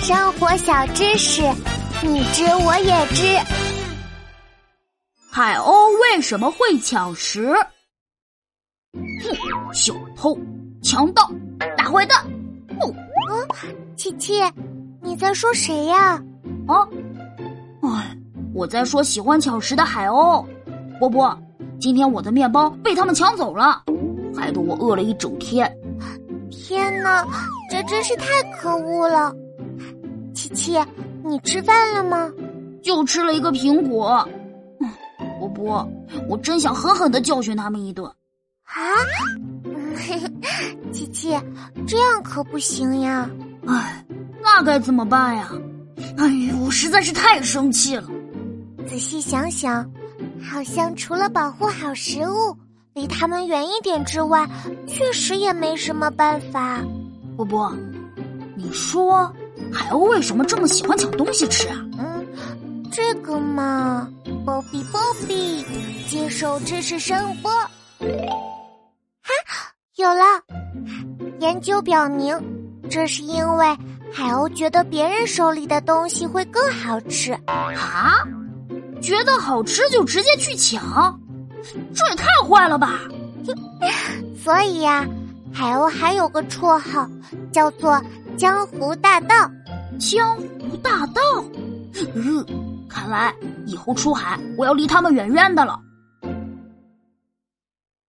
生活小知识，你知我也知。海鸥为什么会抢食？哼，小偷、强盗、大坏蛋！哦，琪琪，你在说谁呀？啊，哎，我在说喜欢抢食的海鸥。波波，今天我的面包被他们抢走了，害得我饿了一整天。天哪，这真是太可恶了！琪琪，你吃饭了吗？就吃了一个苹果。波波，我真想狠狠的教训他们一顿。啊，琪琪，这样可不行呀！哎，那该怎么办呀？哎呦，我实在是太生气了。仔细想想，好像除了保护好食物，离他们远一点之外，确实也没什么办法。波波，你说海鸥为什么这么喜欢抢东西吃啊？嗯，这个嘛，波比波比，接受知识声波。哈，有了！研究表明，这是因为海鸥觉得别人手里的东西会更好吃啊！觉得好吃就直接去抢，这也太坏了吧！所以呀，海鸥还有个绰号，叫做“江湖大盗”。江湖大盗，嗯，看来以后出海我要离他们远远的了。